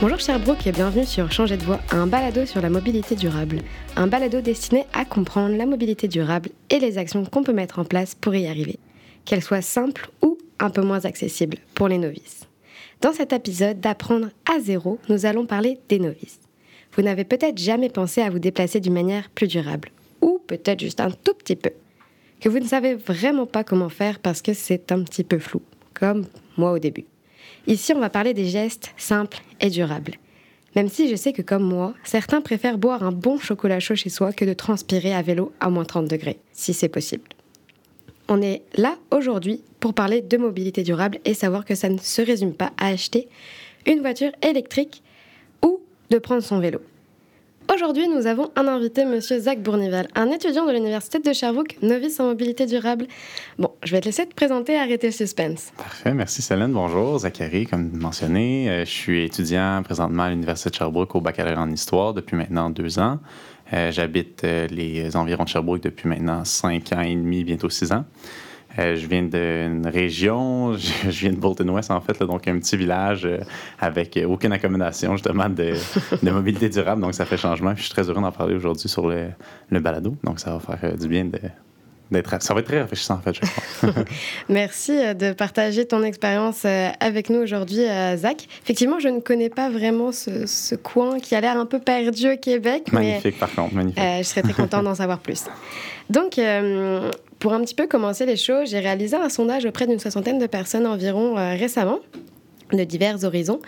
Bonjour Sherbrooke et bienvenue sur Changer de voix, un balado sur la mobilité durable. Un balado destiné à comprendre la mobilité durable et les actions qu'on peut mettre en place pour y arriver, qu'elles soient simples ou un peu moins accessibles pour les novices. Dans cet épisode d'Apprendre à zéro, nous allons parler des novices. Vous n'avez peut-être jamais pensé à vous déplacer d'une manière plus durable, ou peut-être juste un tout petit peu, que vous ne savez vraiment pas comment faire parce que c'est un petit peu flou, comme moi au début. Ici, on va parler des gestes simples et durables. Même si je sais que comme moi, certains préfèrent boire un bon chocolat chaud chez soi que de transpirer à vélo à moins 30 degrés, si c'est possible. On est là aujourd'hui pour parler de mobilité durable et savoir que ça ne se résume pas à acheter une voiture électrique ou de prendre son vélo. Aujourd'hui, nous avons un invité, Monsieur Zach Bournival, un étudiant de l'Université de Sherbrooke, novice en mobilité durable. Bon, je vais te laisser te présenter et arrêter le suspense. Parfait, merci Céline. Bonjour, Zachary, comme mentionné. Euh, je suis étudiant présentement à l'Université de Sherbrooke au baccalauréat en histoire depuis maintenant deux ans. Euh, j'habite euh, les environs de Sherbrooke depuis maintenant cinq ans et demi, bientôt six ans. Euh, je viens d'une région, je, viens de Bolton West en fait, donc un petit village euh, avec aucune accommodation justement de, de, mobilité durable, donc ça fait changement. je suis très heureux d'en parler aujourd'hui sur le, le, balado, donc ça va faire euh, du bien de, ça va être très rafraîchissant, en fait, je crois. Merci de partager ton expérience avec nous aujourd'hui, Zach. Effectivement, je ne connais pas vraiment ce, ce coin qui a l'air un peu perdu au Québec. Magnifique, par contre, magnifique. je serais très contente d'en savoir plus. Donc, pour un petit peu commencer les choses, j'ai réalisé un sondage auprès d'une soixantaine de personnes environ euh, récemment de divers horizons.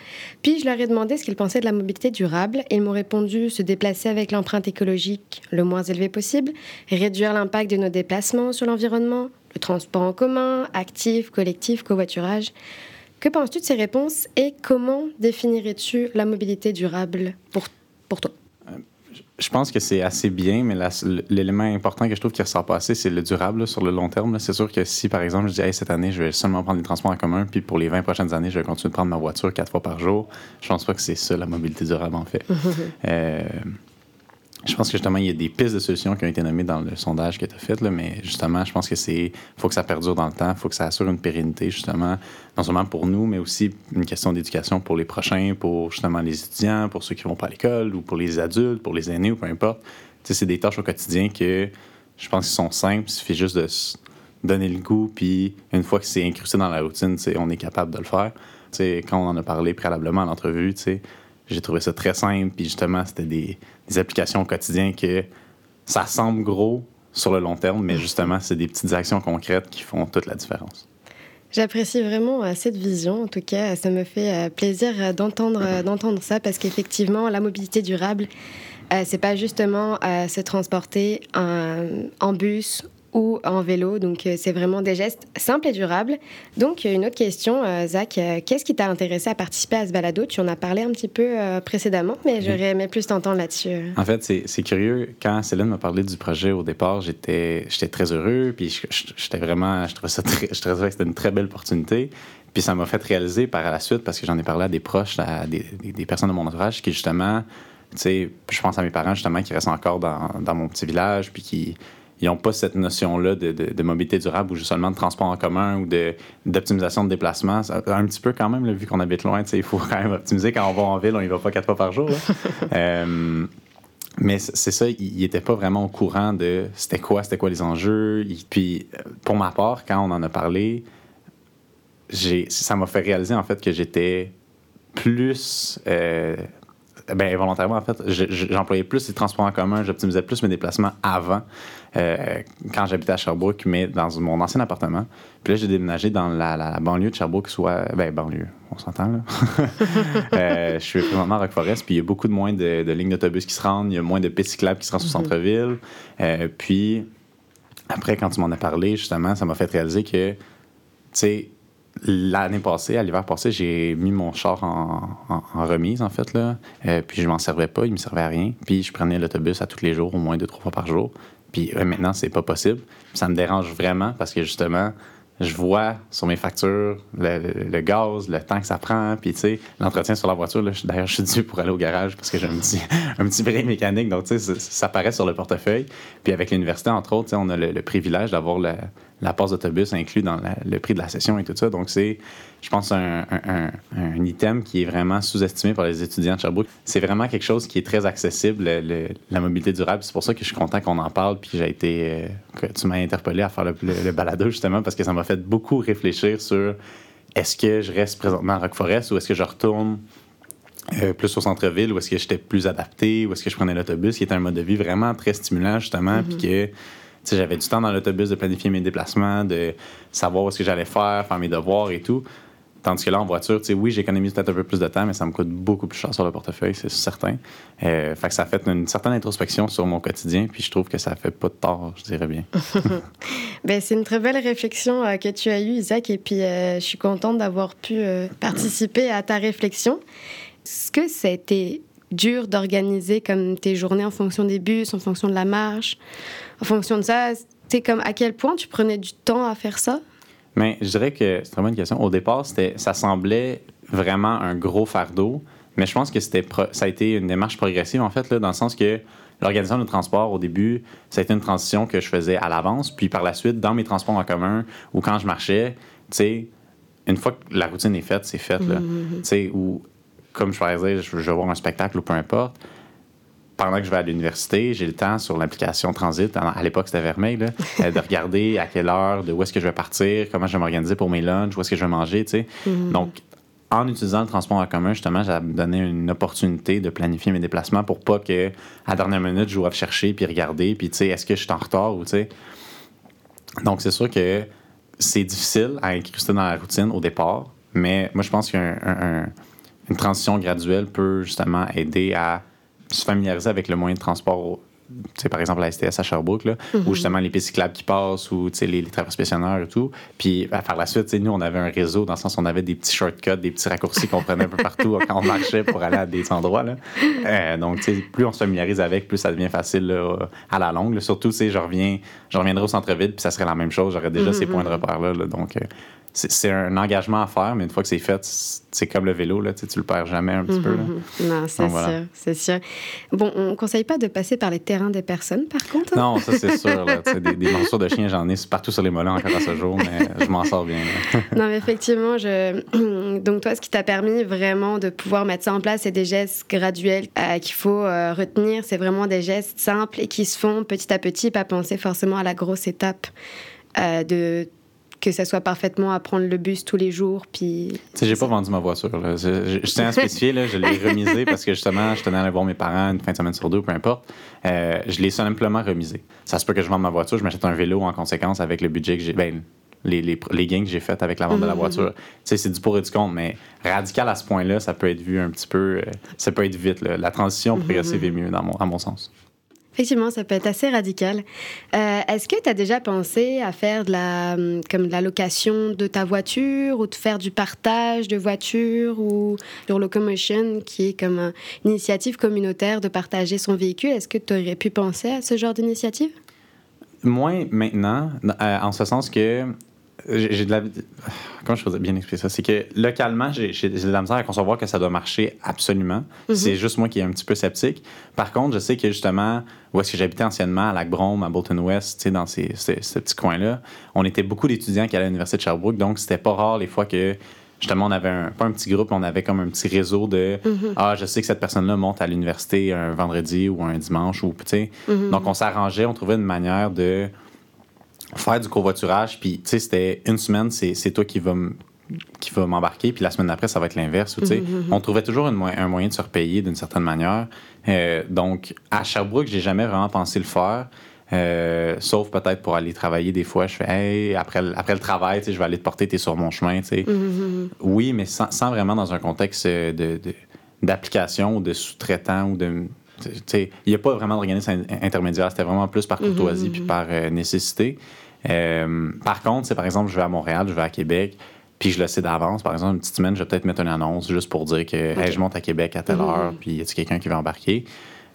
Puis je leur ai demandé ce qu'ils pensaient de la mobilité durable. Ils m'ont répondu se déplacer avec l'empreinte écologique le moins élevée possible, réduire l'impact de nos déplacements sur l'environnement, le transport en commun, actif, collectif, covoiturage. Que penses-tu de ces réponses et comment définirais-tu la mobilité durable pour, pour toi? Je pense que c'est assez bien, mais l'élément important que je trouve qui ressort pas assez, c'est le durable sur le long terme. C'est sûr que si, par exemple, je dis cette année, je vais seulement prendre les transports en commun, puis pour les 20 prochaines années, je vais continuer de prendre ma voiture quatre fois par jour, je pense pas que c'est ça la mobilité durable, en fait. euh, je pense que justement, il y a des pistes de solutions qui ont été nommées dans le sondage que tu as fait, mais justement, je pense que c'est faut que ça perdure dans le temps, faut que ça assure une pérennité, justement, non seulement pour nous, mais aussi une question d'éducation pour les prochains, pour justement les étudiants, pour ceux qui vont pas à l'école, ou pour les adultes, pour les aînés, ou peu importe. Tu sais, c'est des tâches au quotidien que je pense qu'ils sont simples, il suffit juste de donner le goût, puis une fois que c'est incrusté dans la routine, on est capable de le faire. Tu sais, quand on en a parlé préalablement à l'entrevue, tu sais, j'ai trouvé ça très simple, puis justement, c'était des, applications au quotidien que ça semble gros sur le long terme, mais justement, c'est des petites actions concrètes qui font toute la différence. J'apprécie vraiment euh, cette vision. En tout cas, ça me fait euh, plaisir euh, d'entendre d'entendre ça parce qu'effectivement, la mobilité durable, c'est pas justement se transporter en bus ou en vélo. Donc, euh, c'est vraiment des gestes simples et durables. Donc, une autre question, euh, Zach. Euh, qu'est-ce qui t'a intéressé à participer à ce balado? Tu en as parlé un petit peu précédemment, mais j'aurais aimé plus t'entendre là-dessus. En fait, c'est curieux. Quand Céline m'a parlé du projet au départ, j'étais très heureux. Puis, j'étais vraiment. Je trouvais, ça très, je trouvais que c'était une très belle opportunité. Puis, ça m'a fait réaliser par la suite, parce que j'en ai parlé à des proches, à des, des personnes de mon entourage qui, justement, tu sais, je pense à mes parents, justement, qui restent encore dans, dans mon petit village, puis qui ils n'ont pas cette notion-là de, de, mobilité durable ou seulement de transport en commun ou d'optimisation de, déplacement. Un petit peu quand même, vu qu'on habite loin, il faut quand même optimiser. Quand on va en ville, on y va pas quatre fois par jour. euh, mais c'est ça, il n'était pas vraiment au courant de c'était quoi, c'était quoi les enjeux. puis, pour ma part, quand on en a parlé, ça m'a fait réaliser en fait que j'étais plus euh, ben, volontairement, en fait, j'employais plus les transports en commun, j'optimisais plus mes déplacements avant, euh, quand j'habitais à Sherbrooke, mais dans mon ancien appartement. Puis là, j'ai déménagé dans la, banlieue de Sherbrooke, soit. Ben, banlieue, on s'entend, là. euh, je suis présentement à Rock-Forest, puis il y a beaucoup de moins de, lignes d'autobus qui se rendent, il y a moins de pistes cyclables qui se rendent au mm-hmm. centre-ville. Euh, puis, après, quand tu m'en as parlé, justement, ça m'a fait réaliser que, tu sais, L'année passée, à l'hiver passé, j'ai mis mon char en, remise, en fait. Là. Euh, puis je m'en servais pas, il me servait à rien. Puis je prenais l'autobus à tous les jours, au moins deux, trois fois par jour. Puis maintenant, c'est pas possible. ça me dérange vraiment parce que justement, je vois sur mes factures le, gaz, le temps que ça prend, puis tu sais, l'entretien sur la voiture. D'ailleurs, je suis dû pour aller au garage parce que j'ai un petit, un mécanique. Donc, tu sais, ça, paraît sur le portefeuille. Puis avec l'université, entre autres, on a le, privilège d'avoir la, la passe d'autobus inclus dans le prix de la session et tout ça. Donc, c'est, je pense, un, un, item qui est vraiment sous-estimé par les étudiants de Sherbrooke. C'est vraiment quelque chose qui est très accessible, la mobilité durable. C'est pour ça que je suis content qu'on en parle, puis j'ai été, euh, que tu m'as interpellé à faire le, le, balado, justement, parce que ça m'a fait beaucoup réfléchir sur est-ce que je reste présentement à Rock Forest ou est-ce que je retourne euh, plus au centre-ville, ou est-ce que j'étais plus adapté, ou est-ce que je prenais l'autobus, qui était un mode de vie vraiment très stimulant, justement, puis mm-hmm. que j'avais du temps dans l'autobus de planifier mes déplacements, de savoir ce que j'allais faire, faire mes devoirs et tout. Tandis que là, en voiture, oui, j'économise peut-être un peu plus de temps, mais ça me coûte beaucoup plus cher sur le portefeuille, c'est certain. Euh, fait que ça fait une certaine introspection sur mon quotidien, puis je trouve que ça fait pas de tort, je dirais bien. ben, c'est une très belle réflexion euh, que tu as eue, Isaac, et puis je suis contente d'avoir pu participer à ta réflexion. Est-ce que ça a été dur d'organiser comme tes journées en fonction des bus, en fonction de la marche, en fonction de ça? C'est comme à quel point tu prenais du temps à faire ça? Mais je dirais que c'est une bonne question. Au départ, ça semblait vraiment un gros fardeau, mais je pense que c'était ça a été une démarche progressive en fait là, dans le sens que l'organisation de transport au début, ça a été une transition que je faisais à l'avance, puis par la suite dans mes transports en commun ou quand je marchais, tu sais, une fois que la routine est faite, c'est fait là. Mm-hmm. Tu sais, ou comme je faisais, je vais voir un spectacle ou peu importe, pendant que je vais à l'université, j'ai le temps sur l'application Transit, à l'époque c'était Vermeil, euh, de regarder à quelle heure, de où est-ce que je vais partir, comment je vais m'organiser pour mes lunchs, où est-ce que je vais manger, tu sais. Mm-hmm. Donc, en utilisant le transport en commun, justement, me donné une opportunité de planifier mes déplacements pour pas que, à la dernière minute, je doive chercher puis regarder, puis tu sais, est-ce que je suis en retard ou tu sais. Donc, c'est sûr que c'est difficile à incruster dans la routine au départ, mais moi, je pense qu'un une transition graduelle peut justement aider à se familiariser avec le moyen de transport par exemple la STS à Sherbrooke, là, où mhm. justement les pistes cyclables qui passent, ou les, les traversiers et tout. Puis par la suite, nous, on avait un réseau dans le sens où on avait des petits shortcuts, des petits raccourcis qu'on prenait un peu partout quand on marchait pour aller à des endroits. Là. Euh, donc, plus on se familiarise avec, plus ça devient facile à la longue. Surtout, je reviens, je reviendrai au centre-ville, puis ça serait la même chose. J'aurais déjà ces points de repère-là. donc, euh, c'est un engagement à faire, mais une fois que c'est fait, c'est comme le vélo, là, tu le perds jamais un petit peu. Là. Mhm. Non, c'est sûr, c'est sûr. Bon, on ne conseille pas de passer par les des personnes, par contre? Non, ça c'est sûr. Là, des, des morceaux de chiens, j'en ai partout sur les mollets encore à ce jour, mais je m'en sors bien. non, mais effectivement, je... donc toi, ce qui t'a permis vraiment de pouvoir mettre ça en place, c'est des gestes graduels euh, qu'il faut euh, retenir. C'est vraiment des gestes simples et qui se font petit à petit, pas penser forcément à la grosse étape euh, de que ça soit parfaitement à prendre le bus tous les jours. Puis. Tu sais, j'ai pas vendu ma voiture. Je, tiens à spécifier, là, je l'ai remisée parce que justement, je tenais à aller voir mes parents une fin de semaine sur deux, peu importe. Euh, je l'ai simplement remisée. Ça se peut que je vende ma voiture, je m'achète un vélo en conséquence avec le budget que j'ai. Ben, les, les, les, gains que j'ai faits avec la vente de la mhm. voiture. Tu sais, c'est du pour et du contre, mais radical à ce point-là, ça peut être vu un petit peu. Euh, ça peut être vite. La transition mhm. progressive est mieux, dans mon, à mon sens. Effectivement, ça peut être assez radical. Euh, est-ce que tu as déjà pensé à faire de la, hum, comme la location de ta voiture ou de faire du partage de voiture ou Your Locomotion, qui est comme une initiative communautaire de partager son véhicule? Est-ce que tu aurais pu penser à ce genre d'initiative? Moins maintenant, euh, en ce sens que j'ai de la. Comment je peux bien expliquer ça? C'est que localement, j'ai de la misère à concevoir que ça doit marcher absolument. Mhm. C'est juste moi qui est un petit peu sceptique. Par contre, je sais que justement, où est-ce que j'habitais anciennement, à Lac-Brome, à Bolton West, tu sais, dans ces, ces, petits coins-là, on était beaucoup d'étudiants qui allaient à l'Université de Sherbrooke, donc c'était pas rare les fois que justement, on avait un, pas un petit groupe, on avait comme un petit réseau de mhm. Ah, je sais que cette personne-là monte à l'université un vendredi ou un dimanche, ou, tu sais. Mhm. Donc, on s'arrangeait, on trouvait une manière de faire du covoiturage, puis tu sais, c'était une semaine, c'est toi qui vas qui va m'embarquer, puis la semaine d'après, ça va être l'inverse. Mm-hmm, mm-hmm. On trouvait toujours un moyen de se repayer d'une certaine manière. Euh, donc, à Sherbrooke, j'ai jamais vraiment pensé le faire. Euh, sauf peut-être pour aller travailler des fois, je fais hey, après, après le travail, je vais aller te porter, tu es sur mon chemin. Mm-hmm, oui, mais sans, vraiment dans un contexte de, d'application ou de sous-traitant ou de. Il n'y a pas vraiment d'organisme intermédiaire, c'était vraiment plus par courtoisie puis par euh, nécessité. Euh, par contre, c'est par exemple, je vais à Montréal, je vais à Québec, puis je le sais d'avance. Par exemple, une petite semaine, je vais peut-être mettre une annonce juste pour dire que je monte à Québec à telle mhm. heure, puis y a quelqu'un qui va embarquer?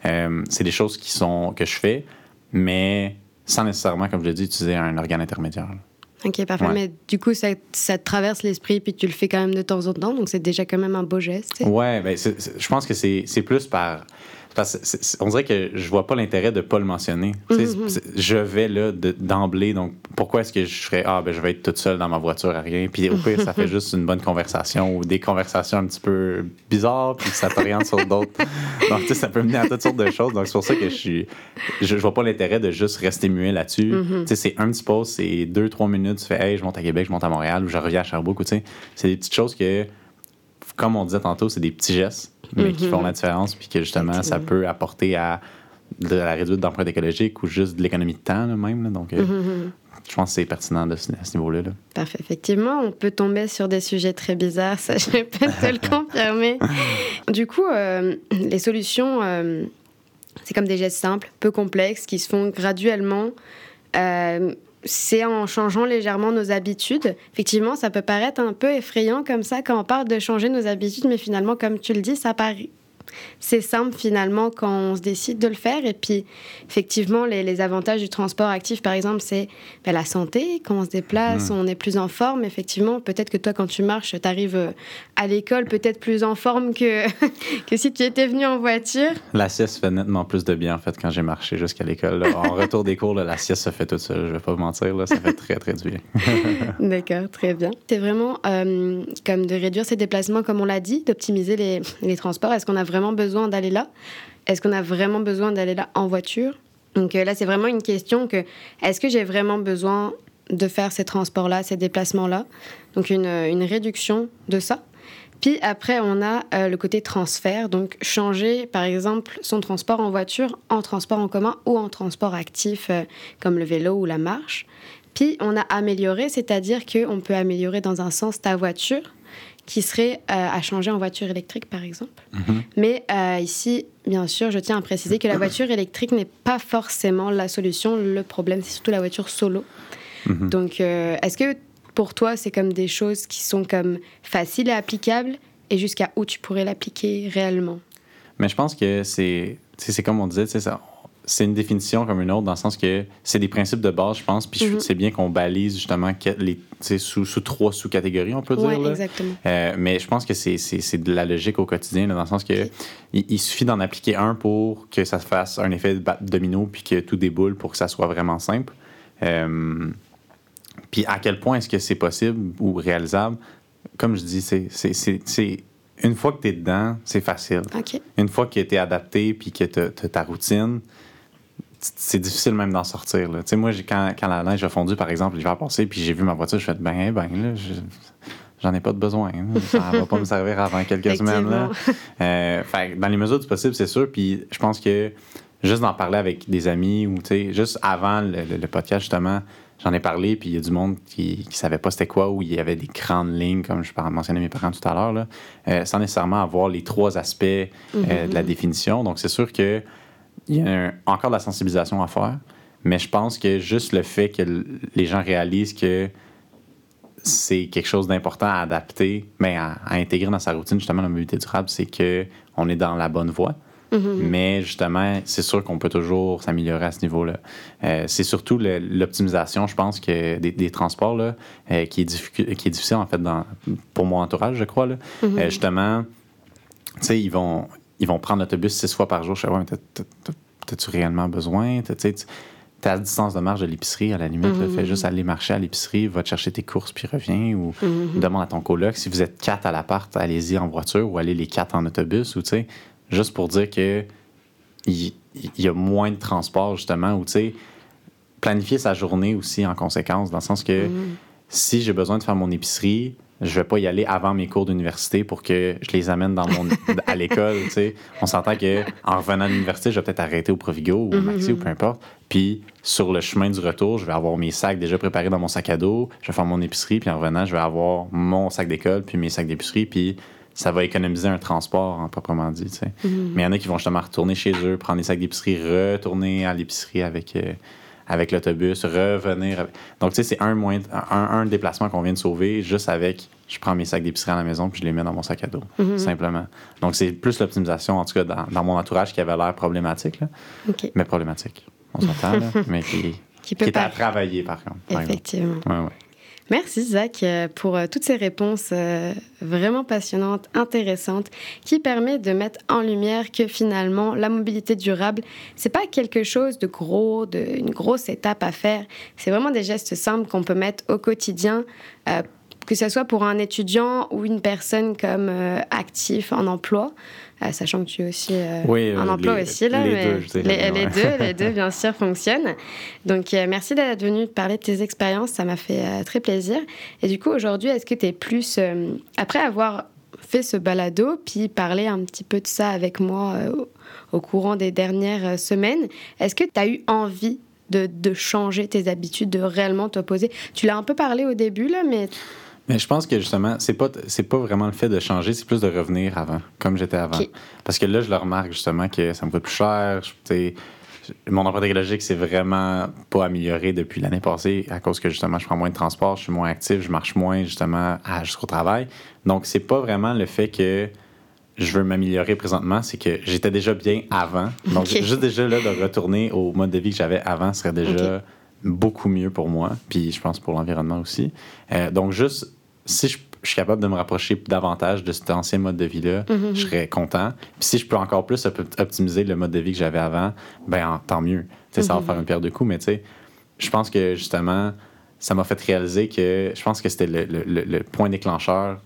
Euh, c'est des choses qui sont que je fais, mais sans nécessairement, comme je l'ai dit, utiliser un organe intermédiaire. Ok, parfait. Mais du coup, ça, ça te traverse l'esprit, puis tu le fais quand même de temps en temps, donc c'est déjà quand même un beau geste. Ouais, ben, je pense que c'est plus par parce que c'est- c'est- on dirait que je vois pas l'intérêt de pas le mentionner. Mhm. c'est- Je vais là de- d'emblée, donc pourquoi est-ce que je ferais ah ben je vais être toute seule dans ma voiture à rien, puis au pire ça fait juste une bonne conversation ou des conversations un petit peu bizarres puis ça t'oriente sur d'autres. Donc tu sais ça peut mener à toutes sortes de choses. Donc c'est pour ça que je suis, je, je vois pas l'intérêt de juste rester muet là-dessus. Mhm. Tu sais c'est un petit pause, c'est deux trois minutes, tu fais hey je monte à Québec, je monte à Montréal ou je reviens à Sherbrooke, ou tu sais c'est des petites choses que comme on disait tantôt, c'est des petits gestes, mais qui Mhm. font la différence, puis que justement, ça peut apporter à de la réduite d'empreinte écologique ou juste de l'économie de temps, là, même. là. Donc, euh, Mhm. je pense que c'est pertinent de ce- à ce niveau-là. là. Parfait. Effectivement, on peut tomber sur des sujets très bizarres, ça je peux te le confirmer. Du coup, euh, les solutions, euh, c'est comme des gestes simples, peu complexes, qui se font graduellement. Euh, c'est en changeant légèrement nos habitudes. Effectivement, ça peut paraître un peu effrayant comme ça quand on parle de changer nos habitudes, mais finalement, comme tu le dis, ça paraît. C'est simple finalement quand on se décide de le faire. Et puis, effectivement, les, les avantages du transport actif, par exemple, c'est ben, la santé. Quand on se déplace, Mm. on est plus en forme. Effectivement, peut-être que toi, quand tu marches, tu arrives à l'école peut-être plus en forme que, que si tu étais venu en voiture. La sieste fait nettement plus de bien, en fait, quand j'ai marché jusqu'à l'école. En retour des cours, là, la sieste se fait toute seule. Je vais pas vous mentir, là, ça fait très, très du bien. D'accord, très bien. C'est vraiment euh, comme de réduire ses déplacements, comme on l'a dit, d'optimiser les, les transports. Est-ce qu'on a vraiment besoin d'aller là? Est-ce qu'on a vraiment besoin d'aller là en voiture? Donc euh, là, c'est vraiment une question que est-ce que j'ai vraiment besoin de faire ces transports-là, ces déplacements-là? Donc une, une réduction de ça. Puis après, on a euh, le côté transfert, donc changer par exemple son transport en voiture en transport en commun ou en transport actif euh, comme le vélo ou la marche. Puis on a amélioré, c'est-à-dire qu'on peut améliorer dans un sens ta voiture qui serait euh, à changer en voiture électrique par exemple. Mhm. Mais euh, ici, bien sûr, je tiens à préciser que la voiture électrique n'est pas forcément la solution. Le problème, c'est surtout la voiture solo. Mhm. Donc, euh, est-ce que pour toi, c'est comme des choses qui sont comme faciles et applicables? Et jusqu'à où tu pourrais l'appliquer réellement? Mais je pense que c'est, c'est comme on disait, sais, ça- c'est une définition comme une autre, dans le sens que c'est des principes de base, je pense, puis je- Mhm. c'est bien qu'on balise justement les, sous, sous trois sous-catégories, on peut dire. Oui, exactement. Euh, mais je pense que c'est, c'est, c'est de la logique au quotidien, là, dans le sens que il, il suffit d'en appliquer un pour que ça fasse un effet domino puis que tout déboule pour que ça soit vraiment simple. Euh, puis à quel point est-ce que c'est possible ou réalisable? Comme je dis, c'est, c'est, c'est, c'est- une fois que tu es dedans, c'est facile. Une fois que tu es adapté puis que tu as ta routine, c'est difficile même d'en sortir. là. Tu sais, moi, quand, quand la neige a fondu, par exemple, l'hiver passé, puis j'ai vu ma voiture, je fais ben, ben, là, je- j'en ai pas de besoin. hein. Ça va pas me servir avant quelques semaines. Là. Euh, fait que dans les mesures du possible, c'est sûr. Puis je pense que juste d'en parler avec des amis ou, tu sais, juste avant le, le- le podcast, justement, j'en ai parlé, puis il y a du monde qui ne savait pas c'était quoi, où il y avait des grandes lignes, comme je mentionnais mes parents tout à l'heure, euh, sans nécessairement avoir les trois aspects euh, de la définition. Donc, c'est sûr que il y a un- encore de la sensibilisation à faire, mais je pense que juste le fait que les gens réalisent que c'est quelque chose d'important à adapter, mais à, à intégrer dans sa routine, justement, la mobilité durable, c'est que on est dans la bonne voie. Mais justement, c'est sûr qu'on peut toujours s'améliorer à ce niveau-là. Euh, c'est surtout l'optimisation, je pense, que des, des transports là, euh, qui, est difficu- qui est difficile, en fait, dans, pour mon entourage, je crois. Là. Euh, justement, tu sais, ils vont, ils vont prendre l'autobus six fois par jour. Je sais pas, t'as-tu réellement besoin? T'as- T'es à distance de marche de l'épicerie, à la limite. là, fais juste aller marcher à l'épicerie, va te chercher tes courses, puis reviens. Ou demande à ton coloc. Si vous êtes quatre à l'appart, allez-y en voiture ou allez les quatre en autobus. Ou, tu sais, juste pour dire que il y, a moins de transport, justement. Ou, tu sais, planifier sa journée aussi en conséquence, dans le sens que si j'ai besoin de faire mon épicerie, je vais pas y aller avant mes cours d'université pour que je les amène dans mon à l'école, tu sais. On s'entend que en revenant à l'université, je vais peut-être arrêter au Provigo ou au Maxi ou peu importe. Puis sur le chemin du retour, je vais avoir mes sacs déjà préparés dans mon sac à dos, je vais faire mon épicerie puis en revenant, je vais avoir mon sac d'école puis mes sacs d'épicerie puis ça va économiser un transport en proprement dit, tu sais. Mais il y en a qui vont justement retourner chez eux, prendre les sacs d'épicerie, retourner à l'épicerie avec euh, avec l'autobus, revenir. avec- Donc, tu sais, c'est un, moyen, un, un déplacement qu'on vient de sauver juste avec je prends mes sacs d'épicerie à la maison puis je les mets dans mon sac à dos, simplement. Donc, c'est plus l'optimisation, en tout cas, dans, dans mon entourage qui avait l'air problématique, là. Mais problématique. On s'entend, mais qui, Qui est à travailler, par contre. par. Effectivement. Ouais, ouais. Merci Zach euh, pour euh, toutes ces réponses euh, vraiment passionnantes, intéressantes, qui permettent de mettre en lumière que finalement la mobilité durable, c'est pas quelque chose de gros, de, une grosse étape à faire. C'est vraiment des gestes simples qu'on peut mettre au quotidien que ce soit pour un étudiant ou une personne comme euh, actif en emploi, euh, sachant que tu es aussi euh, oui, en emploi aussi, là, les, mais deux, les, les deux, les deux, bien sûr, fonctionnent. Donc, merci d'être venu parler de tes expériences, ça m'a fait très plaisir. Et du coup, aujourd'hui, est-ce que tu es plus, après avoir fait ce balado, puis parler un petit peu de ça avec moi au courant des dernières semaines, est-ce que tu as eu envie de, de, changer tes habitudes, de réellement t'opposer? Tu l'as un peu parlé au début, là, mais mais je pense que justement, c'est pas c'est pas vraiment le fait de changer, c'est plus de revenir avant, comme j'étais avant. Parce que là, je le remarque justement que ça me coûte plus cher. mon empreinte écologique c'est vraiment pas amélioré depuis l'année passée à cause que justement je prends moins de transport, je suis moins actif, je marche moins justement jusqu'au travail. Donc c'est pas vraiment le fait que je veux m'améliorer présentement, c'est que j'étais déjà bien avant. Donc juste déjà là de retourner au mode de vie que j'avais avant serait déjà beaucoup mieux pour moi, puis je pense pour l'environnement aussi. Euh, donc juste si je, suis capable de me rapprocher davantage de cet ancien mode de vie-là, mhm. je serais content. Puis si je peux encore plus optimiser le mode de vie que j'avais avant, ben tant mieux. Ça va mhm. faire une paire de coups, mais tu sais, je pense que justement, ça m'a fait réaliser que je pense que c'était le, le, le, point déclencheur.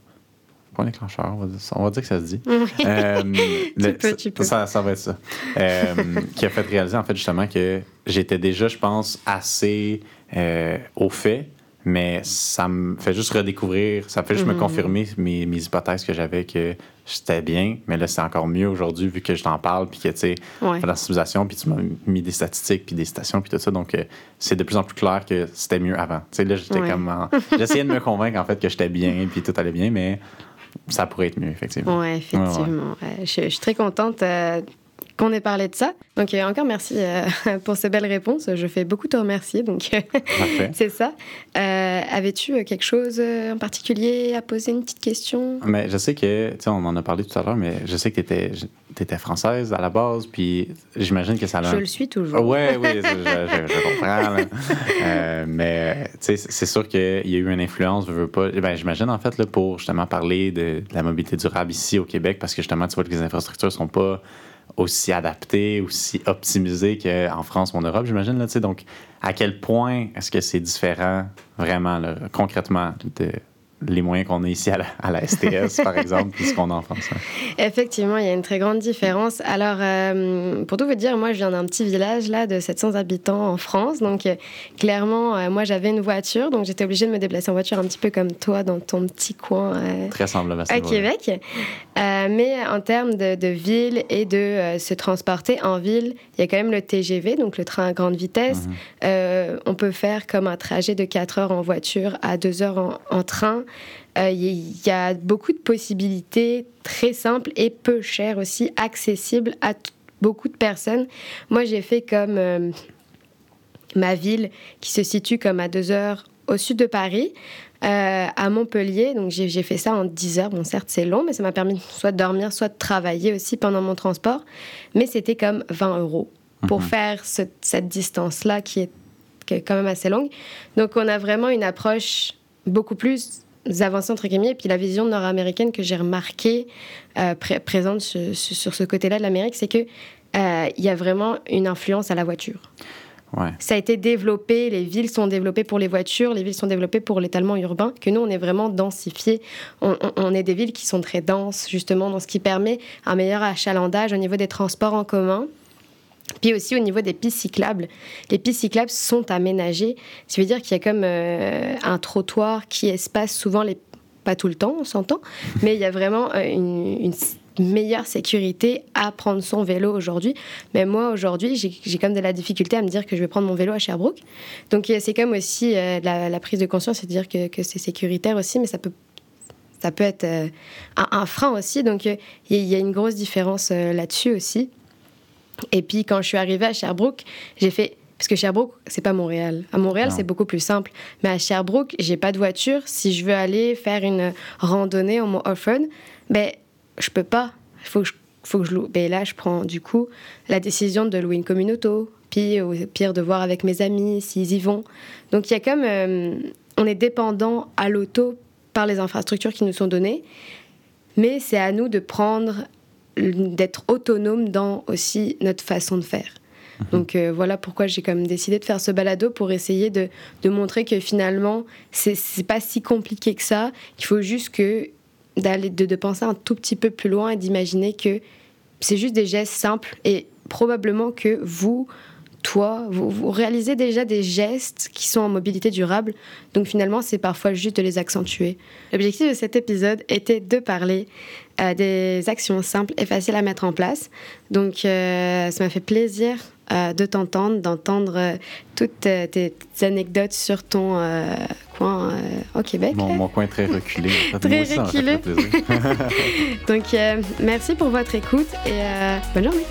Point déclencheur, on va dire, que ça se dit. Euh, tu peux, tu peux. Ça, ça, va être ça. Euh, qui a fait réaliser, en fait, justement, que j'étais déjà, je pense, assez euh, au fait mais ça me fait juste redécouvrir, ça fait juste me mhm. confirmer mes, mes hypothèses que j'avais que j'étais bien, mais là, c'est encore mieux aujourd'hui vu que je t'en parle, puis que, tu sais, la civilisation, puis tu m'as mis des statistiques, puis des stations, puis tout ça. Donc, euh, c'est de plus en plus clair que c'était mieux avant. Tu sais, là, j'étais comme. J'essayais de me convaincre, en fait, que j'étais bien, puis tout allait bien, mais ça pourrait être mieux, effectivement. Oui, effectivement. Je, je, suis très contente. Euh, qu'on ait parlé de ça. Donc, euh, encore merci euh, pour ces belles réponses. Je fais beaucoup te remercier. Donc, c'est ça. Euh, avais-tu quelque chose en particulier à poser, une petite question? Mais je sais que, tu sais, on en a parlé tout à l'heure, mais je sais que tu étais, étais, française à la base, puis j'imagine que ça a... Je le suis toujours. Oui, oui, je, je, comprends. mais, c'est sûr qu'il y a eu une influence, je veux pas. Ben, j'imagine, en fait, là, pour justement parler de, de, la mobilité durable ici au Québec, parce que justement, tu vois que les infrastructures sont pas aussi adapté, aussi optimisé qu'en France ou en Europe, j'imagine. Là, donc, à quel point est-ce que c'est différent vraiment, concrètement, de, les moyens qu'on a ici à la, STS, par exemple, puis ce qu'on a en France. Effectivement, il y a une très grande différence. Alors, euh, pour tout vous dire, moi, je viens d'un petit village là de 700 habitants en France. Donc, euh, clairement, euh, moi, j'avais une voiture, donc j'étais obligée de me déplacer en voiture un petit peu comme toi dans ton petit coin très semblable à, à Québec. mais en termes de, de ville et de se transporter en ville, il y a quand même le TGV, donc le train à grande vitesse. Mhm. on peut faire comme un trajet de 4 heures en voiture à 2 heures en, en train. Il euh, y a beaucoup de possibilités très simples et peu chères aussi, accessibles à beaucoup de personnes. Moi, j'ai fait comme euh, ma ville qui se situe comme à deux heures au sud de Paris. Euh, à Montpellier. Donc j'ai fait ça en 10 heures. Bon, certes, c'est long, mais ça m'a permis soit de dormir, soit de travailler aussi pendant mon transport. Mais c'était comme 20 euros pour mhm. faire cette distance-là qui est, qui est, quand même assez longue. Donc on a vraiment une approche beaucoup plus avancées entre guillemets, et puis la vision nord-américaine que j'ai remarquée euh, présente sur ce côté-là de l'Amérique, c'est que euh, il y a vraiment une influence à la voiture. Ouais. Ça a été développé, les villes sont développées pour les voitures, les villes sont développées pour l'étalement urbain, que nous, on est vraiment densifié. On, on, est des villes qui sont très denses, justement, dans ce qui permet un meilleur achalandage au niveau des transports en commun. Puis aussi au niveau des pistes cyclables, les pistes cyclables sont aménagées. Ça veut dire qu'il y a comme euh, un trottoir qui espace souvent les... Pas tout le temps, on s'entend, mais il y a vraiment euh, une, meilleure sécurité à prendre son vélo aujourd'hui. Mais moi, aujourd'hui, j'ai comme de la difficulté à me dire que je vais prendre mon vélo à Sherbrooke. Donc c'est comme aussi euh, la, prise de conscience, c'est de dire que, que c'est sécuritaire aussi, mais ça peut ça peut être un, un, frein aussi. Donc il y, a une grosse différence là-dessus aussi. Et puis quand je suis arrivée à Sherbrooke, j'ai fait parce que Sherbrooke, c'est pas Montréal. À Montréal, c'est beaucoup plus simple. Mais à Sherbrooke, j'ai pas de voiture. Si je veux aller faire une randonnée en mon off-road, ben, je peux pas. Il faut que je, faut que je loue. Ben, là, je prends du coup la décision de louer une commune auto. Puis, au pire, de voir avec mes amis s'ils y vont. Donc, il y a comme. Euh, on est dépendant à l'auto par les infrastructures qui nous sont données, mais c'est à nous de prendre, d'être autonome dans aussi notre façon de faire. Mhm. Donc euh, voilà pourquoi j'ai comme décidé de faire ce balado pour essayer de, de montrer que finalement c'est pas si compliqué que ça. Il faut juste que d'aller de, de, penser un tout petit peu plus loin et d'imaginer que c'est juste des gestes simples et probablement que vous toi, vous, réalisez déjà des gestes qui sont en mobilité durable. Donc finalement, c'est parfois juste de les accentuer. L'objectif de cet épisode était de parler euh, des actions simples et faciles à mettre en place. Donc euh, ça m'a fait plaisir euh, de t'entendre, d'entendre toutes tes, anecdotes sur ton coin au Québec. Mon, mon, coin très reculé. très reculé. Donc merci pour votre écoute et bonne journée.